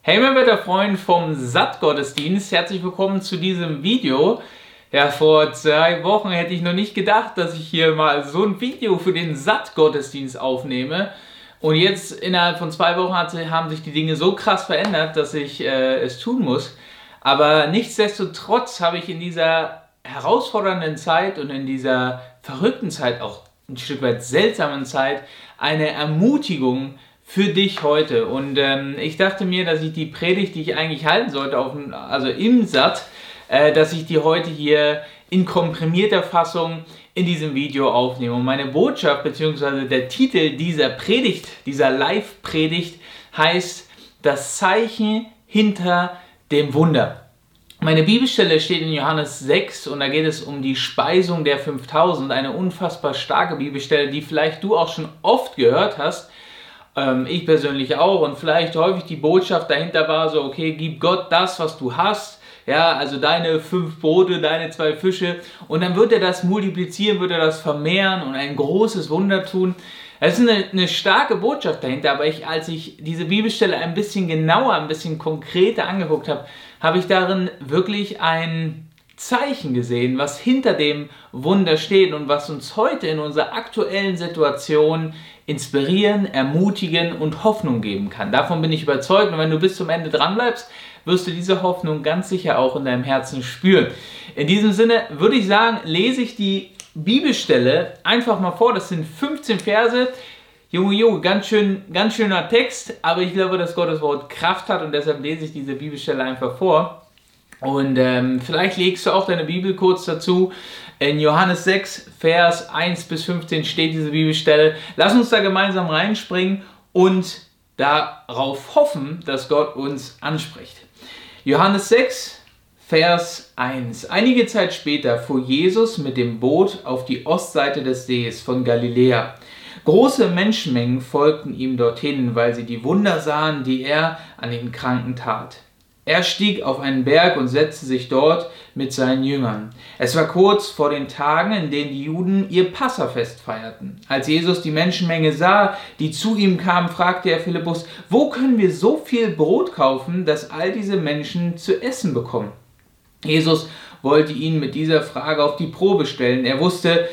Hey mein Wetterfreund vom Sattgottesdienst, herzlich willkommen zu diesem Video. Ja, vor zwei Wochen hätte ich noch nicht gedacht, dass ich hier mal so ein Video für den Sattgottesdienst aufnehme. Und jetzt innerhalb von zwei Wochen haben sich die Dinge so krass verändert, dass ich äh, es tun muss. Aber nichtsdestotrotz habe ich in dieser herausfordernden Zeit und in dieser verrückten Zeit, auch ein Stück weit seltsamen Zeit, eine Ermutigung für dich heute. Und ähm, ich dachte mir, dass ich die Predigt, die ich eigentlich halten sollte, auf, also im Satt, äh, dass ich die heute hier in komprimierter Fassung in diesem Video aufnehme. Und meine Botschaft bzw. der Titel dieser Predigt, dieser Live-Predigt heißt Das Zeichen hinter dem Wunder. Meine Bibelstelle steht in Johannes 6 und da geht es um die Speisung der 5000, eine unfassbar starke Bibelstelle, die vielleicht du auch schon oft gehört hast ähm, ich persönlich auch. Und vielleicht häufig die Botschaft dahinter war so, okay, gib Gott das, was du hast. Ja, also deine fünf Brote, deine zwei Fische. Und dann wird er das multiplizieren, wird er das vermehren und ein großes Wunder tun. Es ist eine, eine, starke Botschaft dahinter, aber ich, als ich diese Bibelstelle ein bisschen genauer, ein bisschen konkreter angeguckt habe, habe ich darin wirklich ein Zeichen gesehen, was hinter dem Wunder steht und was uns heute in unserer aktuellen Situation inspirieren, ermutigen und Hoffnung geben kann. Davon bin ich überzeugt und wenn du bis zum Ende dran bleibst, wirst du diese Hoffnung ganz sicher auch in deinem Herzen spüren. In diesem Sinne würde ich sagen, lese ich die Bibelstelle einfach mal vor. Das sind 15 Verse. Junge, Junge, ganz, schön, ganz schöner Text, aber ich glaube, dass Gottes Wort Kraft hat und deshalb lese ich diese Bibelstelle einfach vor. Und ähm, vielleicht legst du auch deine Bibel kurz dazu. In Johannes 6, Vers 1 bis 15 steht diese Bibelstelle. Lass uns da gemeinsam reinspringen und darauf hoffen, dass Gott uns anspricht. Johannes 6, Vers 1. Einige Zeit später fuhr Jesus mit dem Boot auf die Ostseite des Sees von Galiläa. Große Menschenmengen folgten ihm dorthin, weil sie die Wunder sahen, die er an den Kranken tat. Er stieg auf einen Berg und setzte sich dort mit seinen Jüngern. Es war kurz vor den Tagen, in denen die Juden ihr Passafest feierten. Als Jesus die Menschenmenge sah, die zu ihm kam, fragte er Philippus, wo können wir so viel Brot kaufen, dass all diese Menschen zu essen bekommen? Jesus wollte ihn mit dieser Frage auf die Probe stellen. Er wusste,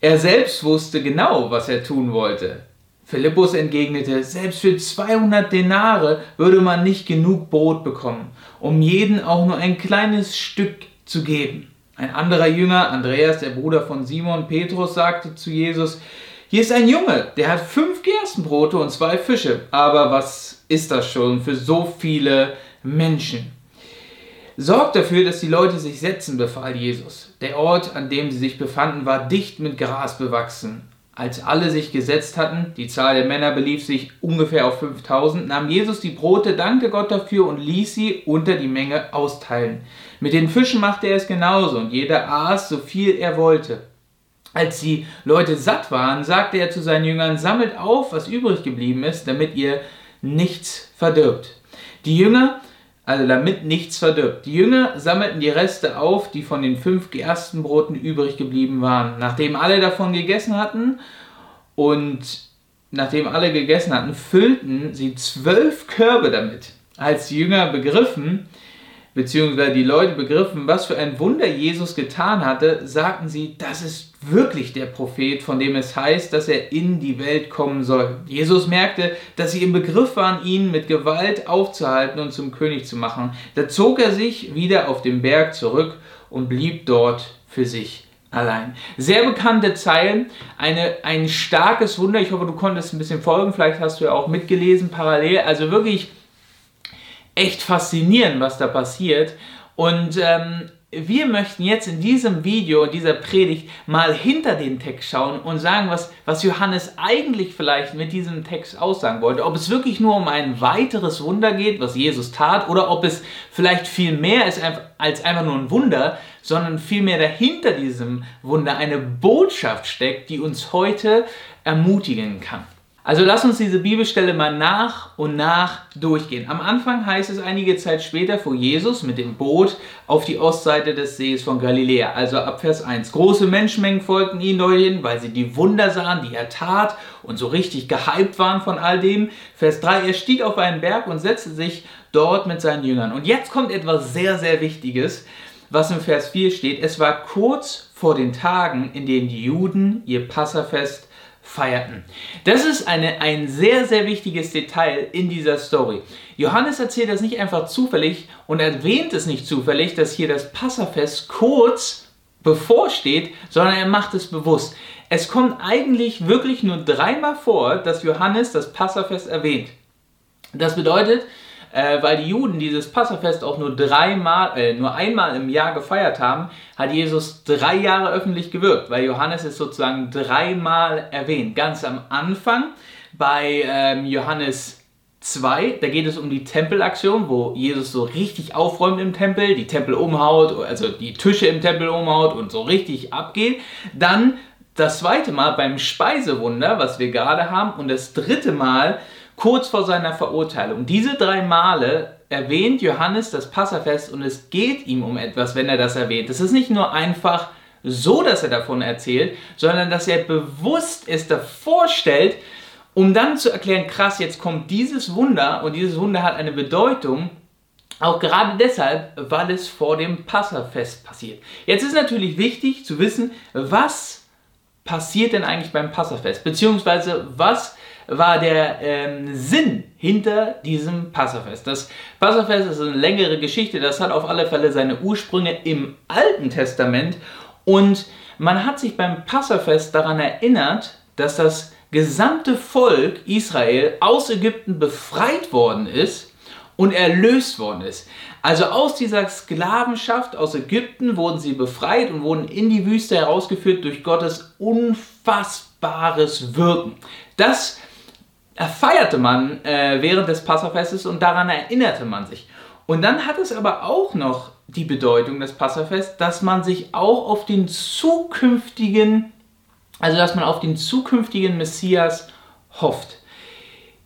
er selbst wusste genau, was er tun wollte. Philippus entgegnete, selbst für 200 Denare würde man nicht genug Brot bekommen, um jeden auch nur ein kleines Stück zu geben. Ein anderer Jünger, Andreas, der Bruder von Simon Petrus, sagte zu Jesus, hier ist ein Junge, der hat fünf Gerstenbrote und zwei Fische. Aber was ist das schon für so viele Menschen? Sorgt dafür, dass die Leute sich setzen, befahl Jesus. Der Ort, an dem sie sich befanden, war dicht mit Gras bewachsen. Als alle sich gesetzt hatten, die Zahl der Männer belief sich ungefähr auf 5000, nahm Jesus die Brote, dankte Gott dafür und ließ sie unter die Menge austeilen. Mit den Fischen machte er es genauso und jeder aß so viel er wollte. Als die Leute satt waren, sagte er zu seinen Jüngern, sammelt auf, was übrig geblieben ist, damit ihr nichts verdirbt. Die Jünger also damit nichts verdirbt. Die Jünger sammelten die Reste auf, die von den fünf Gerstenbroten übrig geblieben waren. Nachdem alle davon gegessen hatten und nachdem alle gegessen hatten, füllten sie zwölf Körbe damit. Als die Jünger begriffen, beziehungsweise die Leute begriffen, was für ein Wunder Jesus getan hatte, sagten sie, das ist wirklich der Prophet, von dem es heißt, dass er in die Welt kommen soll. Jesus merkte, dass sie im Begriff waren, ihn mit Gewalt aufzuhalten und zum König zu machen. Da zog er sich wieder auf den Berg zurück und blieb dort für sich allein. Sehr bekannte Zeilen, eine, ein starkes Wunder. Ich hoffe, du konntest ein bisschen folgen. Vielleicht hast du ja auch mitgelesen parallel. Also wirklich echt faszinierend, was da passiert. Und ähm, wir möchten jetzt in diesem Video, in dieser Predigt mal hinter den Text schauen und sagen, was, was Johannes eigentlich vielleicht mit diesem Text aussagen wollte. Ob es wirklich nur um ein weiteres Wunder geht, was Jesus tat, oder ob es vielleicht viel mehr ist als einfach nur ein Wunder, sondern vielmehr dahinter diesem Wunder eine Botschaft steckt, die uns heute ermutigen kann. Also lass uns diese Bibelstelle mal nach und nach durchgehen. Am Anfang heißt es einige Zeit später, fuhr Jesus mit dem Boot auf die Ostseite des Sees von Galiläa. Also ab Vers 1. Große Menschenmengen folgten ihm dorthin, weil sie die Wunder sahen, die er tat und so richtig gehypt waren von all dem. Vers 3. Er stieg auf einen Berg und setzte sich dort mit seinen Jüngern. Und jetzt kommt etwas sehr, sehr Wichtiges, was im Vers 4 steht. Es war kurz vor den Tagen, in denen die Juden ihr Passafest feierten. Das ist eine, ein sehr, sehr wichtiges Detail in dieser Story. Johannes erzählt das nicht einfach zufällig und erwähnt es nicht zufällig, dass hier das Passafest kurz bevorsteht, sondern er macht es bewusst. Es kommt eigentlich wirklich nur dreimal vor, dass Johannes das Passafest erwähnt. Das bedeutet, äh, weil die Juden dieses Passafest auch nur dreimal, äh, nur einmal im Jahr gefeiert haben, hat Jesus drei Jahre öffentlich gewirkt, weil Johannes ist sozusagen dreimal erwähnt. Ganz am Anfang bei ähm, Johannes 2, da geht es um die Tempelaktion, wo Jesus so richtig aufräumt im Tempel, die Tempel umhaut, also die Tische im Tempel umhaut und so richtig abgeht. Dann das zweite Mal beim Speisewunder, was wir gerade haben, und das dritte Mal kurz vor seiner Verurteilung. Diese drei Male erwähnt Johannes das Passafest und es geht ihm um etwas, wenn er das erwähnt. Es ist nicht nur einfach so, dass er davon erzählt, sondern dass er bewusst es davor stellt, um dann zu erklären, krass, jetzt kommt dieses Wunder und dieses Wunder hat eine Bedeutung, auch gerade deshalb, weil es vor dem Passafest passiert. Jetzt ist natürlich wichtig zu wissen, was passiert denn eigentlich beim Passafest, beziehungsweise was war der ähm, Sinn hinter diesem Passafest. Das Passafest ist eine längere Geschichte, das hat auf alle Fälle seine Ursprünge im Alten Testament und man hat sich beim Passafest daran erinnert, dass das gesamte Volk Israel aus Ägypten befreit worden ist und erlöst worden ist. Also aus dieser Sklavenschaft aus Ägypten wurden sie befreit und wurden in die Wüste herausgeführt durch Gottes unfassbares Wirken. Das feierte man äh, während des Passafestes und daran erinnerte man sich. Und dann hat es aber auch noch die Bedeutung des Passafests, dass man sich auch auf den zukünftigen, also dass man auf den zukünftigen Messias hofft.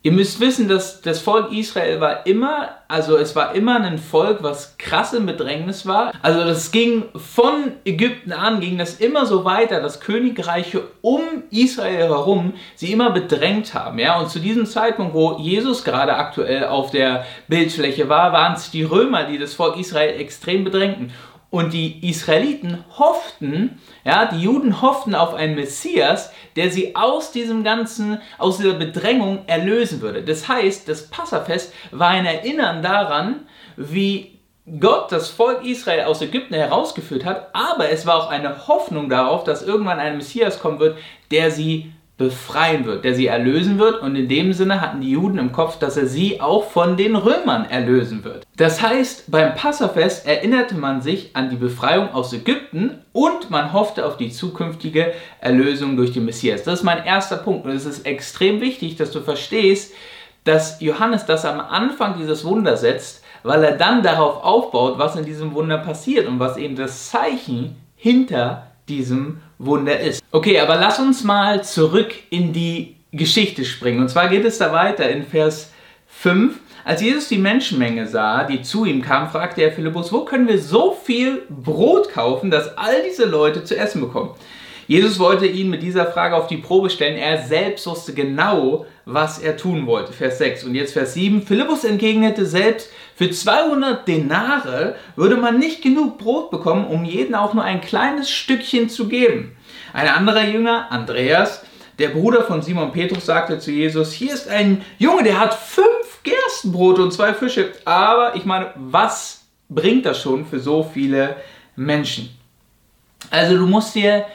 Ihr müsst wissen, dass das Volk Israel war immer, also es war immer ein Volk, was krass im Bedrängnis war. Also das ging von Ägypten an, ging das immer so weiter, dass Königreiche um Israel herum sie immer bedrängt haben. Ja? Und zu diesem Zeitpunkt, wo Jesus gerade aktuell auf der Bildfläche war, waren es die Römer, die das Volk Israel extrem bedrängten. Und die Israeliten hofften, ja, die Juden hofften auf einen Messias, der sie aus diesem ganzen, aus dieser Bedrängung erlösen würde. Das heißt, das Passafest war ein Erinnern daran, wie Gott das Volk Israel aus Ägypten herausgeführt hat, aber es war auch eine Hoffnung darauf, dass irgendwann ein Messias kommen wird, der sie befreien wird, der sie erlösen wird. Und in dem Sinne hatten die Juden im Kopf, dass er sie auch von den Römern erlösen wird. Das heißt, beim Passafest erinnerte man sich an die Befreiung aus Ägypten und man hoffte auf die zukünftige Erlösung durch den Messias. Das ist mein erster Punkt. Und es ist extrem wichtig, dass du verstehst, dass Johannes das am Anfang dieses Wunder setzt, weil er dann darauf aufbaut, was in diesem Wunder passiert und was eben das Zeichen hinter diesem Wunder ist. Okay, aber lass uns mal zurück in die Geschichte springen. Und zwar geht es da weiter in Vers 5. Als Jesus die Menschenmenge sah, die zu ihm kam, fragte er Philippus, wo können wir so viel Brot kaufen, dass all diese Leute zu essen bekommen? Jesus wollte ihn mit dieser Frage auf die Probe stellen. Er selbst wusste genau, was er tun wollte. Vers 6 und jetzt Vers 7. Philippus entgegnete selbst, für 200 Denare würde man nicht genug Brot bekommen, um jeden auch nur ein kleines Stückchen zu geben. Ein anderer Jünger, Andreas, der Bruder von Simon Petrus, sagte zu Jesus, hier ist ein Junge, der hat fünf Gerstenbrote und zwei Fische. Aber ich meine, was bringt das schon für so viele Menschen? Also du musst dir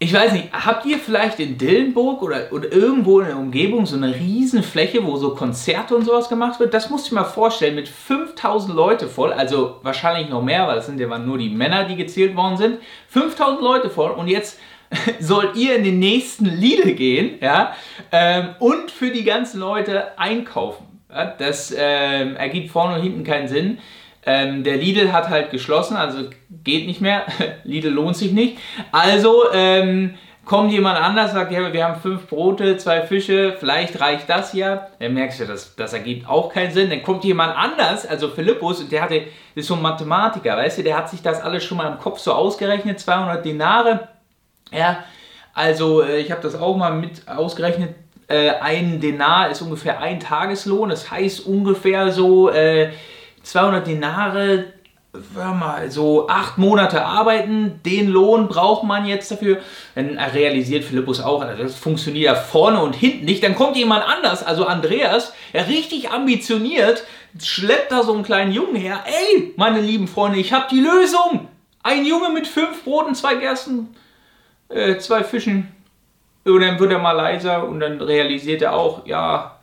ich weiß nicht, habt ihr vielleicht in Dillenburg oder, oder irgendwo in der Umgebung so eine riesen Fläche, wo so Konzerte und sowas gemacht wird? Das musst du dir mal vorstellen, mit 5000 Leute voll, also wahrscheinlich noch mehr, weil es sind ja nur die Männer, die gezählt worden sind. 5000 Leute voll und jetzt sollt ihr in den nächsten Lidl gehen ja, ähm, und für die ganzen Leute einkaufen. Ja, das ähm, ergibt vorne und hinten keinen Sinn. Ähm, der Lidl hat halt geschlossen, also geht nicht mehr. Lidl lohnt sich nicht. Also ähm, kommt jemand anders, sagt, ja, wir haben fünf Brote, zwei Fische, vielleicht reicht das ja. Dann merkst du, das, das ergibt auch keinen Sinn. Dann kommt jemand anders, also Philippus, und der hatte, ist so ein Mathematiker, weißt du, der hat sich das alles schon mal im Kopf so ausgerechnet, 200 Dinare. Ja, also äh, ich habe das auch mal mit ausgerechnet. Äh, ein Denar ist ungefähr ein Tageslohn, das heißt ungefähr so äh, 200 Dinare mal, so acht Monate arbeiten, den Lohn braucht man jetzt dafür. Dann realisiert Philippus auch, also das funktioniert ja vorne und hinten nicht. Dann kommt jemand anders, also Andreas, er richtig ambitioniert, schleppt da so einen kleinen Jungen her. Ey, meine lieben Freunde, ich habe die Lösung. Ein Junge mit fünf Broten, zwei Gersten, äh, zwei Fischen. Und dann wird er mal leiser und dann realisiert er auch, ja,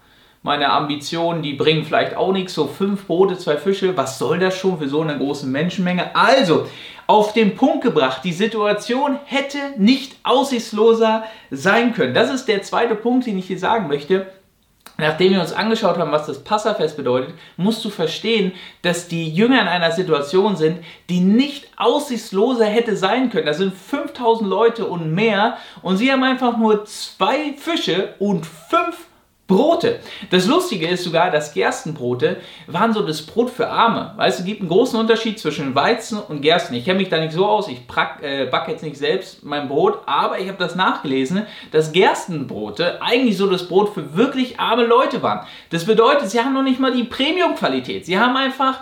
meine Ambitionen, die bringen vielleicht auch nichts, so fünf Brote, zwei Fische, was soll das schon für so eine große Menschenmenge? Also, auf den Punkt gebracht, die Situation hätte nicht aussichtsloser sein können. Das ist der zweite Punkt, den ich hier sagen möchte. Nachdem wir uns angeschaut haben, was das Passafest bedeutet, musst du verstehen, dass die Jünger in einer Situation sind, die nicht aussichtsloser hätte sein können. Da sind 5000 Leute und mehr und sie haben einfach nur zwei Fische und fünf Brote. Das Lustige ist sogar, dass Gerstenbrote waren so das Brot für Arme. Weißt du, es gibt einen großen Unterschied zwischen Weizen und Gersten. Ich kenne mich da nicht so aus, ich äh, backe jetzt nicht selbst mein Brot, aber ich habe das nachgelesen, dass Gerstenbrote eigentlich so das Brot für wirklich arme Leute waren. Das bedeutet, sie haben noch nicht mal die Premium-Qualität. Sie haben einfach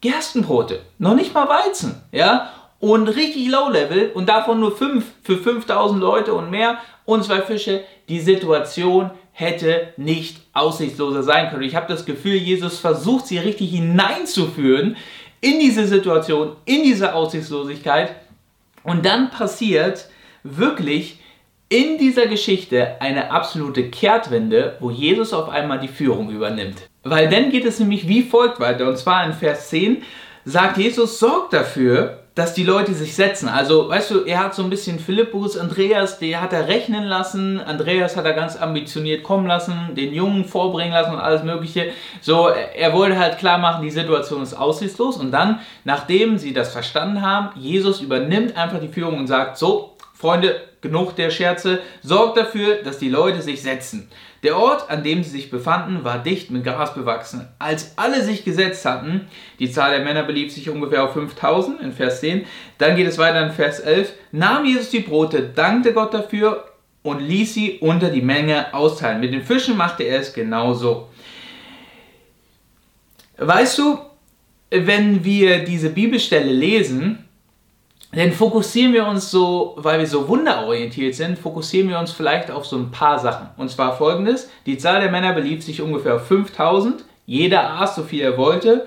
Gerstenbrote, noch nicht mal Weizen, ja? Und richtig Low-Level und davon nur fünf für 5000 Leute und mehr und zwei Fische. Die Situation hätte nicht aussichtsloser sein können. Ich habe das Gefühl, Jesus versucht sie richtig hineinzuführen in diese Situation, in diese Aussichtslosigkeit. Und dann passiert wirklich in dieser Geschichte eine absolute Kehrtwende, wo Jesus auf einmal die Führung übernimmt. Weil dann geht es nämlich wie folgt weiter. Und zwar in Vers 10 sagt Jesus, sorgt dafür, dass die Leute sich setzen. Also, weißt du, er hat so ein bisschen Philippus, Andreas, der hat er rechnen lassen. Andreas hat er ganz ambitioniert kommen lassen, den Jungen vorbringen lassen und alles Mögliche. So, er wollte halt klar machen, die Situation ist aussichtslos. Und dann, nachdem sie das verstanden haben, Jesus übernimmt einfach die Führung und sagt: So, Freunde, genug der Scherze, sorgt dafür, dass die Leute sich setzen. Der Ort, an dem sie sich befanden, war dicht mit Gras bewachsen. Als alle sich gesetzt hatten, die Zahl der Männer belief sich ungefähr auf 5000 in Vers 10, dann geht es weiter in Vers 11, nahm Jesus die Brote, dankte Gott dafür und ließ sie unter die Menge austeilen. Mit den Fischen machte er es genauso. Weißt du, wenn wir diese Bibelstelle lesen, denn fokussieren wir uns so, weil wir so wunderorientiert sind, fokussieren wir uns vielleicht auf so ein paar Sachen. Und zwar folgendes: Die Zahl der Männer belief sich ungefähr auf 5000. Jeder aß so viel er wollte.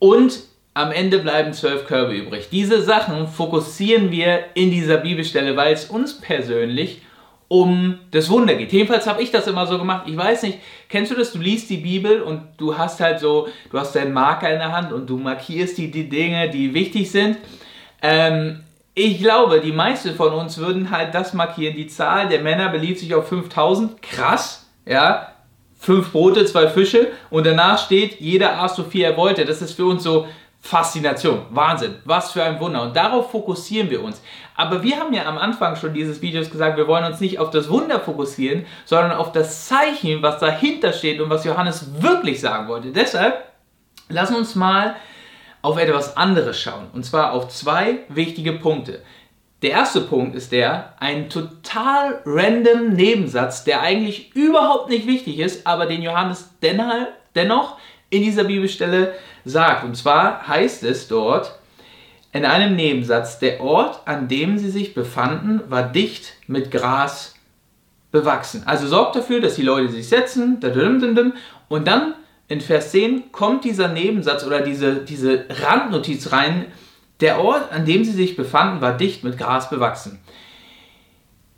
Und am Ende bleiben zwölf Körbe übrig. Diese Sachen fokussieren wir in dieser Bibelstelle, weil es uns persönlich um das Wunder geht. Jedenfalls habe ich das immer so gemacht. Ich weiß nicht, kennst du das? Du liest die Bibel und du hast halt so, du hast deinen Marker in der Hand und du markierst die, die Dinge, die wichtig sind. Ähm, ich glaube, die meisten von uns würden halt das markieren. Die Zahl der Männer belief sich auf 5000. Krass, ja. Fünf Brote, zwei Fische und danach steht, jeder aß so viel er wollte. Das ist für uns so Faszination, Wahnsinn, was für ein Wunder. Und darauf fokussieren wir uns. Aber wir haben ja am Anfang schon dieses Videos gesagt, wir wollen uns nicht auf das Wunder fokussieren, sondern auf das Zeichen, was dahinter steht und was Johannes wirklich sagen wollte. Deshalb lass uns mal auf etwas anderes schauen. Und zwar auf zwei wichtige Punkte. Der erste Punkt ist der, ein total random Nebensatz, der eigentlich überhaupt nicht wichtig ist, aber den Johannes dennoch in dieser Bibelstelle sagt. Und zwar heißt es dort in einem Nebensatz, der Ort, an dem sie sich befanden, war dicht mit Gras bewachsen. Also sorgt dafür, dass die Leute sich setzen, und dann in Vers 10 kommt dieser Nebensatz oder diese, diese Randnotiz rein, der Ort, an dem sie sich befanden, war dicht mit Gras bewachsen.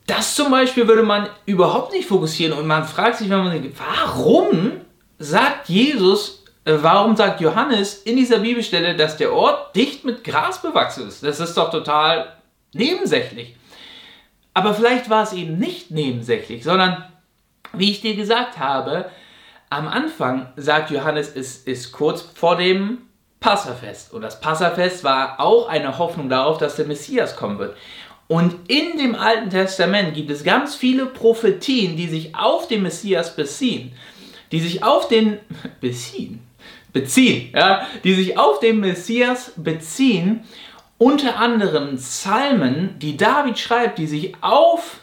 Das zum Beispiel würde man überhaupt nicht fokussieren und man fragt sich, wenn man denkt, warum sagt Jesus, äh, warum sagt Johannes in dieser Bibelstelle, dass der Ort dicht mit Gras bewachsen ist? Das ist doch total nebensächlich. Aber vielleicht war es eben nicht nebensächlich, sondern wie ich dir gesagt habe, am Anfang sagt Johannes, es ist kurz vor dem Passafest. Und das Passafest war auch eine Hoffnung darauf, dass der Messias kommen wird. Und in dem Alten Testament gibt es ganz viele Prophetien, die sich auf den Messias beziehen. Die sich auf den beziehen, beziehen, ja, die sich auf den Messias beziehen. Unter anderem Psalmen, die David schreibt, die sich auf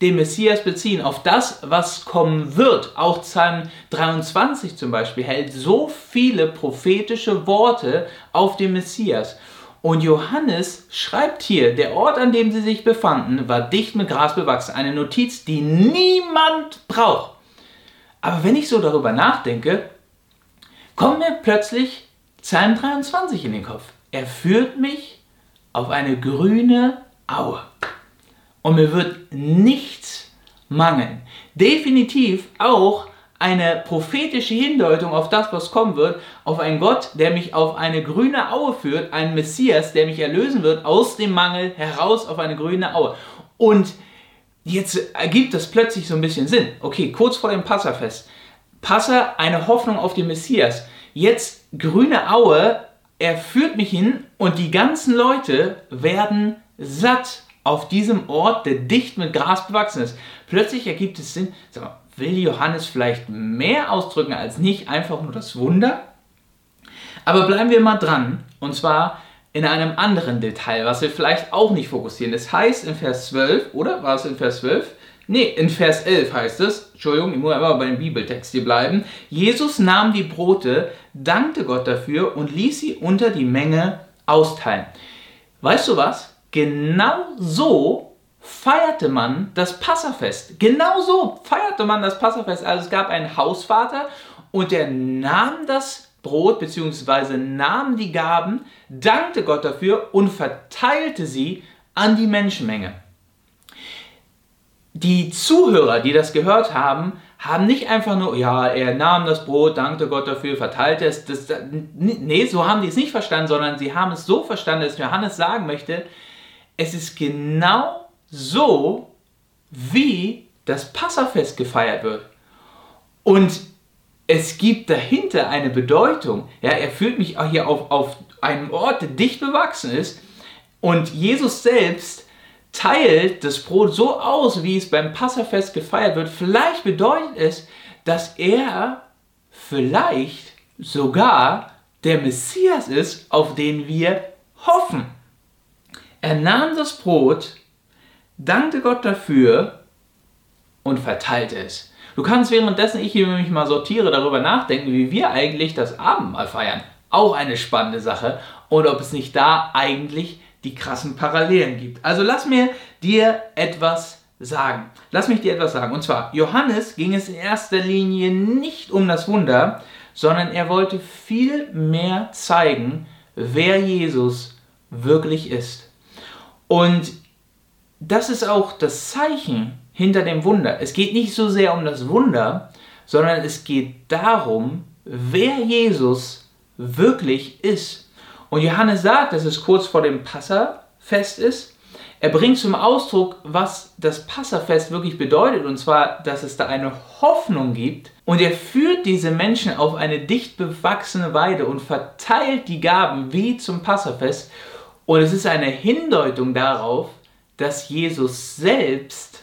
den Messias beziehen, auf das, was kommen wird. Auch Psalm 23 zum Beispiel hält so viele prophetische Worte auf den Messias. Und Johannes schreibt hier, der Ort, an dem sie sich befanden, war dicht mit Gras bewachsen. Eine Notiz, die niemand braucht. Aber wenn ich so darüber nachdenke, kommt mir plötzlich Psalm 23 in den Kopf. Er führt mich auf eine grüne Aue und mir wird nichts mangeln. Definitiv auch eine prophetische Hindeutung auf das, was kommen wird, auf einen Gott, der mich auf eine grüne Aue führt, einen Messias, der mich erlösen wird aus dem Mangel heraus auf eine grüne Aue. Und jetzt ergibt das plötzlich so ein bisschen Sinn. Okay, kurz vor dem Passafest. Passa, eine Hoffnung auf den Messias. Jetzt grüne Aue, er führt mich hin und die ganzen Leute werden satt auf diesem Ort, der dicht mit Gras bewachsen ist. Plötzlich ergibt es Sinn, sag mal, will Johannes vielleicht mehr ausdrücken als nicht einfach nur das Wunder? Aber bleiben wir mal dran, und zwar in einem anderen Detail, was wir vielleicht auch nicht fokussieren. Es heißt in Vers 12, oder? War es in Vers 12? Nee, in Vers 11 heißt es, Entschuldigung, ich muss immer bei dem Bibeltext hier bleiben. Jesus nahm die Brote, dankte Gott dafür und ließ sie unter die Menge austeilen. Weißt du was? Genau so feierte man das Passafest. Genau so feierte man das Passafest. Also es gab einen Hausvater und der nahm das Brot bzw. nahm die Gaben, dankte Gott dafür und verteilte sie an die Menschenmenge. Die Zuhörer, die das gehört haben, haben nicht einfach nur, ja, er nahm das Brot, dankte Gott dafür, verteilte es. Das, nee, so haben die es nicht verstanden, sondern sie haben es so verstanden, dass Johannes sagen möchte, es ist genau so, wie das Passafest gefeiert wird. Und es gibt dahinter eine Bedeutung. Ja, er führt mich auch hier auf, auf einem Ort, der dicht bewachsen ist. Und Jesus selbst teilt das Brot so aus, wie es beim Passafest gefeiert wird. Vielleicht bedeutet es, dass er vielleicht sogar der Messias ist, auf den wir hoffen. Er nahm das Brot, dankte Gott dafür und verteilte es. Du kannst währenddessen ich hier mich mal sortiere darüber nachdenken, wie wir eigentlich das Abendmahl feiern. Auch eine spannende Sache. Und ob es nicht da eigentlich die krassen Parallelen gibt. Also lass mir dir etwas sagen. Lass mich dir etwas sagen. Und zwar, Johannes ging es in erster Linie nicht um das Wunder, sondern er wollte viel mehr zeigen, wer Jesus wirklich ist. Und das ist auch das Zeichen hinter dem Wunder. Es geht nicht so sehr um das Wunder, sondern es geht darum, wer Jesus wirklich ist. Und Johannes sagt, dass es kurz vor dem Passafest ist. Er bringt zum Ausdruck, was das Passafest wirklich bedeutet, und zwar, dass es da eine Hoffnung gibt. Und er führt diese Menschen auf eine dicht bewachsene Weide und verteilt die Gaben wie zum Passafest. Und es ist eine Hindeutung darauf, dass Jesus selbst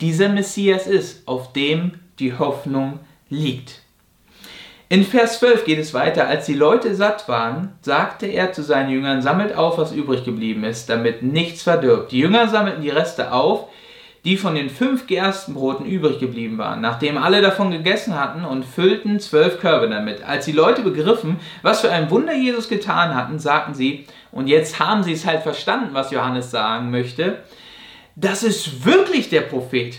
dieser Messias ist, auf dem die Hoffnung liegt. In Vers 12 geht es weiter. Als die Leute satt waren, sagte er zu seinen Jüngern, sammelt auf, was übrig geblieben ist, damit nichts verdirbt. Die Jünger sammelten die Reste auf, die von den fünf Gerstenbroten übrig geblieben waren, nachdem alle davon gegessen hatten und füllten zwölf Körbe damit. Als die Leute begriffen, was für ein Wunder Jesus getan hatten, sagten sie, und jetzt haben sie es halt verstanden, was Johannes sagen möchte, das ist wirklich der Prophet,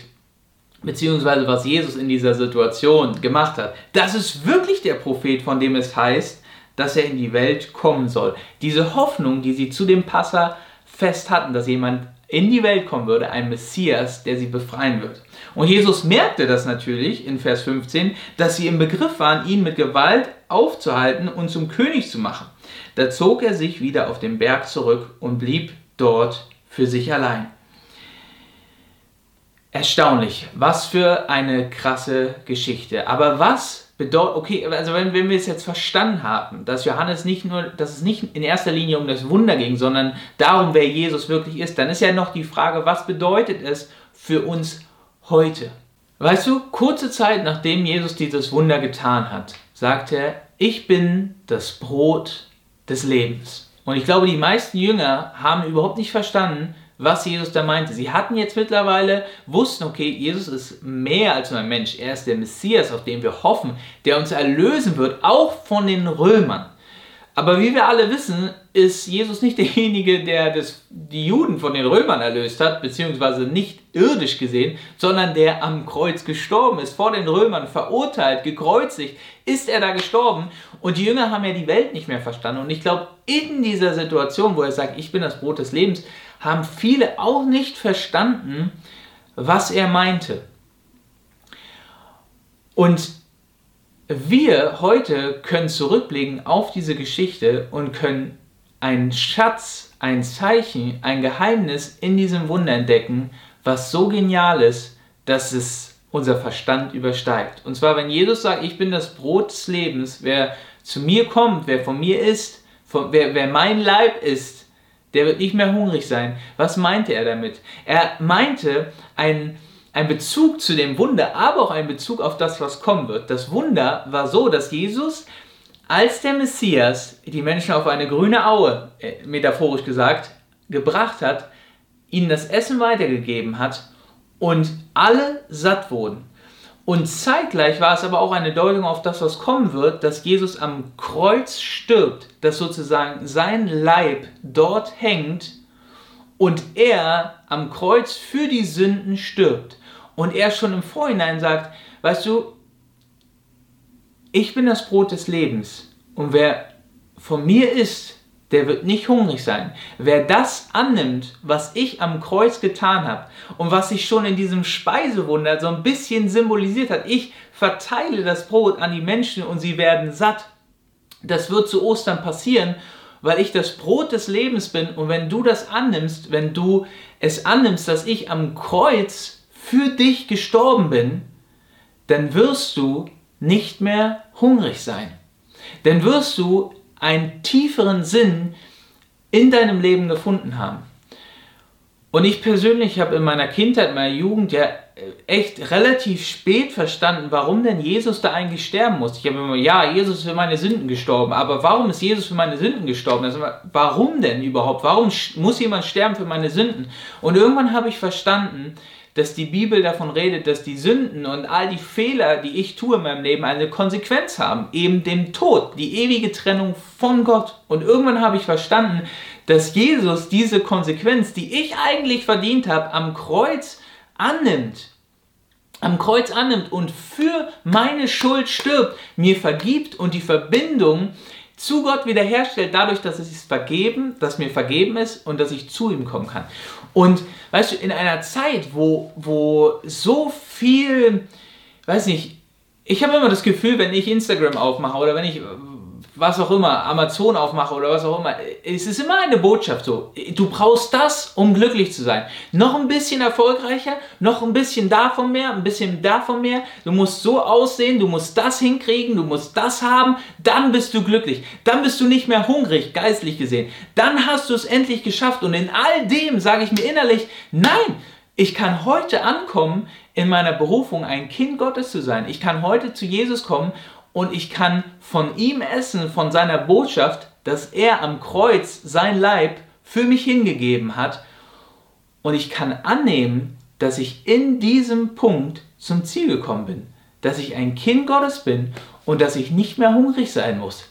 beziehungsweise was Jesus in dieser Situation gemacht hat. Das ist wirklich der Prophet, von dem es heißt, dass er in die Welt kommen soll. Diese Hoffnung, die sie zu dem Passer fest hatten, dass jemand in die Welt kommen würde, ein Messias, der sie befreien wird. Und Jesus merkte das natürlich in Vers 15, dass sie im Begriff waren, ihn mit Gewalt aufzuhalten und zum König zu machen. Da zog er sich wieder auf den Berg zurück und blieb dort für sich allein. Erstaunlich, was für eine krasse Geschichte. Aber was bedeutet, okay, also wenn, wenn wir es jetzt verstanden haben, dass Johannes nicht nur, dass es nicht in erster Linie um das Wunder ging, sondern darum, wer Jesus wirklich ist, dann ist ja noch die Frage, was bedeutet es für uns heute? Weißt du, kurze Zeit nachdem Jesus dieses Wunder getan hat, sagt er, ich bin das Brot des Lebens. Und ich glaube, die meisten Jünger haben überhaupt nicht verstanden, was Jesus da meinte. Sie hatten jetzt mittlerweile, wussten, okay, Jesus ist mehr als nur ein Mensch. Er ist der Messias, auf den wir hoffen, der uns erlösen wird, auch von den Römern. Aber wie wir alle wissen, ist Jesus nicht derjenige, der das, die Juden von den Römern erlöst hat, beziehungsweise nicht irdisch gesehen, sondern der am Kreuz gestorben ist, vor den Römern verurteilt, gekreuzigt, ist er da gestorben. Und die Jünger haben ja die Welt nicht mehr verstanden. Und ich glaube, in dieser Situation, wo er sagt, ich bin das Brot des Lebens, haben viele auch nicht verstanden, was er meinte. Und wir heute können zurückblicken auf diese Geschichte und können einen Schatz, ein Zeichen, ein Geheimnis in diesem Wunder entdecken, was so genial ist, dass es unser Verstand übersteigt. Und zwar, wenn Jesus sagt, ich bin das Brot des Lebens, wer zu mir kommt, wer von mir ist, von, wer, wer mein Leib ist, der wird nicht mehr hungrig sein. Was meinte er damit? Er meinte ein ein Bezug zu dem Wunder, aber auch ein Bezug auf das, was kommen wird. Das Wunder war so, dass Jesus als der Messias die Menschen auf eine grüne Aue, äh, metaphorisch gesagt, gebracht hat, ihnen das Essen weitergegeben hat und alle satt wurden. Und zeitgleich war es aber auch eine Deutung auf das, was kommen wird, dass Jesus am Kreuz stirbt, dass sozusagen sein Leib dort hängt und er am Kreuz für die Sünden stirbt. Und er schon im Vorhinein sagt, weißt du, ich bin das Brot des Lebens. Und wer von mir isst, der wird nicht hungrig sein. Wer das annimmt, was ich am Kreuz getan habe und was sich schon in diesem Speisewunder so ein bisschen symbolisiert hat, ich verteile das Brot an die Menschen und sie werden satt. Das wird zu Ostern passieren, weil ich das Brot des Lebens bin und wenn du das annimmst, wenn du es annimmst, dass ich am Kreuz für dich gestorben bin, dann wirst du nicht mehr hungrig sein. Dann wirst du einen tieferen Sinn in deinem Leben gefunden haben. Und ich persönlich habe in meiner Kindheit, meiner Jugend ja echt relativ spät verstanden, warum denn Jesus da eigentlich sterben muss. Ich habe immer, ja, Jesus ist für meine Sünden gestorben, aber warum ist Jesus für meine Sünden gestorben? Also, warum denn überhaupt? Warum muss jemand sterben für meine Sünden? Und irgendwann habe ich verstanden, dass die Bibel davon redet, dass die Sünden und all die Fehler, die ich tue in meinem Leben, eine Konsequenz haben, eben den Tod, die ewige Trennung von Gott. Und irgendwann habe ich verstanden, dass Jesus diese Konsequenz, die ich eigentlich verdient habe, am Kreuz annimmt am Kreuz annimmt und für meine Schuld stirbt, mir vergibt und die Verbindung zu Gott wiederherstellt, dadurch, dass es vergeben, dass mir vergeben ist und dass ich zu ihm kommen kann. Und weißt du, in einer Zeit, wo, wo so viel, weiß nicht, ich habe immer das Gefühl, wenn ich Instagram aufmache oder wenn ich was auch immer, Amazon aufmache oder was auch immer, es ist immer eine Botschaft so. Du brauchst das, um glücklich zu sein. Noch ein bisschen erfolgreicher, noch ein bisschen davon mehr, ein bisschen davon mehr. Du musst so aussehen, du musst das hinkriegen, du musst das haben, dann bist du glücklich. Dann bist du nicht mehr hungrig, geistlich gesehen. Dann hast du es endlich geschafft und in all dem sage ich mir innerlich, nein, ich kann heute ankommen, in meiner Berufung ein Kind Gottes zu sein. Ich kann heute zu Jesus kommen und ich kann von ihm essen, von seiner Botschaft, dass er am Kreuz sein Leib für mich hingegeben hat. Und ich kann annehmen, dass ich in diesem Punkt zum Ziel gekommen bin, dass ich ein Kind Gottes bin und dass ich nicht mehr hungrig sein muss,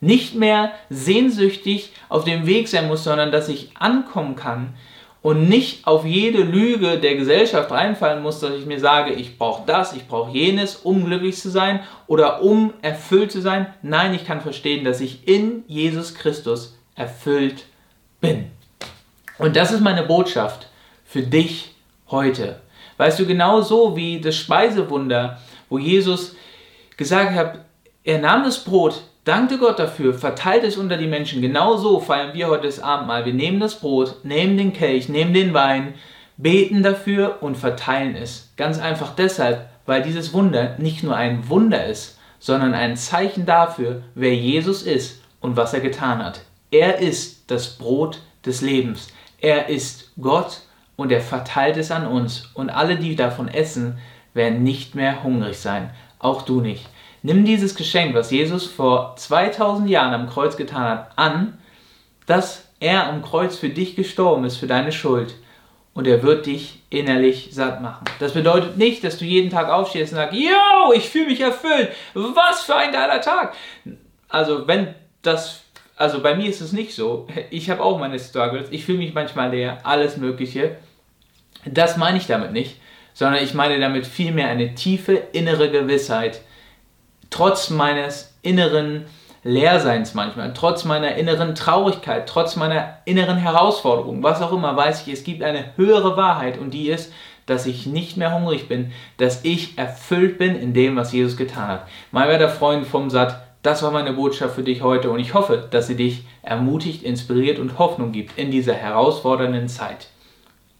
nicht mehr sehnsüchtig auf dem Weg sein muss, sondern dass ich ankommen kann und nicht auf jede Lüge der Gesellschaft reinfallen muss, dass ich mir sage, ich brauche das, ich brauche jenes, um glücklich zu sein oder um erfüllt zu sein. Nein, ich kann verstehen, dass ich in Jesus Christus erfüllt bin. Und das ist meine Botschaft für dich heute. Weißt du, genauso wie das Speisewunder, wo Jesus gesagt hat, er nahm das Brot, Dankte Gott dafür, verteilt es unter die Menschen. Genau so feiern wir heute das Abendmahl. Wir nehmen das Brot, nehmen den Kelch, nehmen den Wein, beten dafür und verteilen es. Ganz einfach deshalb, weil dieses Wunder nicht nur ein Wunder ist, sondern ein Zeichen dafür, wer Jesus ist und was er getan hat. Er ist das Brot des Lebens. Er ist Gott und er verteilt es an uns. Und alle, die davon essen, werden nicht mehr hungrig sein. Auch du nicht. Nimm dieses Geschenk, was Jesus vor 2000 Jahren am Kreuz getan hat, an, dass er am Kreuz für dich gestorben ist, für deine Schuld. Und er wird dich innerlich satt machen. Das bedeutet nicht, dass du jeden Tag aufstehst und sagst, yo, ich fühle mich erfüllt. Was für ein geiler Tag. Also wenn das, also bei mir ist es nicht so. Ich habe auch meine Struggles. Ich fühle mich manchmal leer, alles Mögliche. Das meine ich damit nicht, sondern ich meine damit vielmehr eine tiefe innere Gewissheit, trotz meines inneren Leerseins manchmal, trotz meiner inneren Traurigkeit, trotz meiner inneren Herausforderung, was auch immer, weiß ich, es gibt eine höhere Wahrheit und die ist, dass ich nicht mehr hungrig bin, dass ich erfüllt bin in dem, was Jesus getan hat. Mein werter Freund vom Satt, das war meine Botschaft für dich heute und ich hoffe, dass sie dich ermutigt, inspiriert und Hoffnung gibt in dieser herausfordernden Zeit.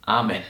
Amen.